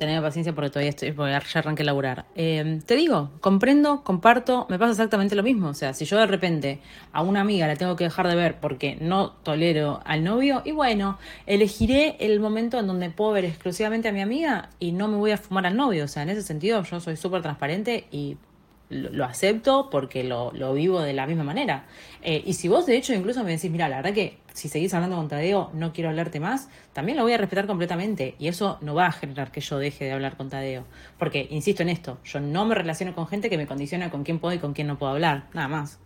tener paciencia porque todavía estoy, porque ya arranqué a laburar. Eh, te digo, comprendo, comparto, me pasa exactamente lo mismo. O sea, si yo de repente a una amiga la tengo que dejar de ver porque no tolero al novio, y bueno, elegiré el momento en donde puedo ver exclusivamente a mi amiga y no me voy a fumar al novio. O sea, en ese sentido yo soy súper transparente y lo, acepto porque lo, vivo de la misma manera. Eh, y si vos de hecho incluso me decís, mira, la verdad que si seguís hablando con Tadeo no quiero hablarte más, también lo voy a respetar completamente y eso no va a generar que yo deje de hablar con Tadeo. Porque, insisto en esto, yo no me relaciono con gente que me condiciona con quién puedo y con quién no puedo hablar, nada más.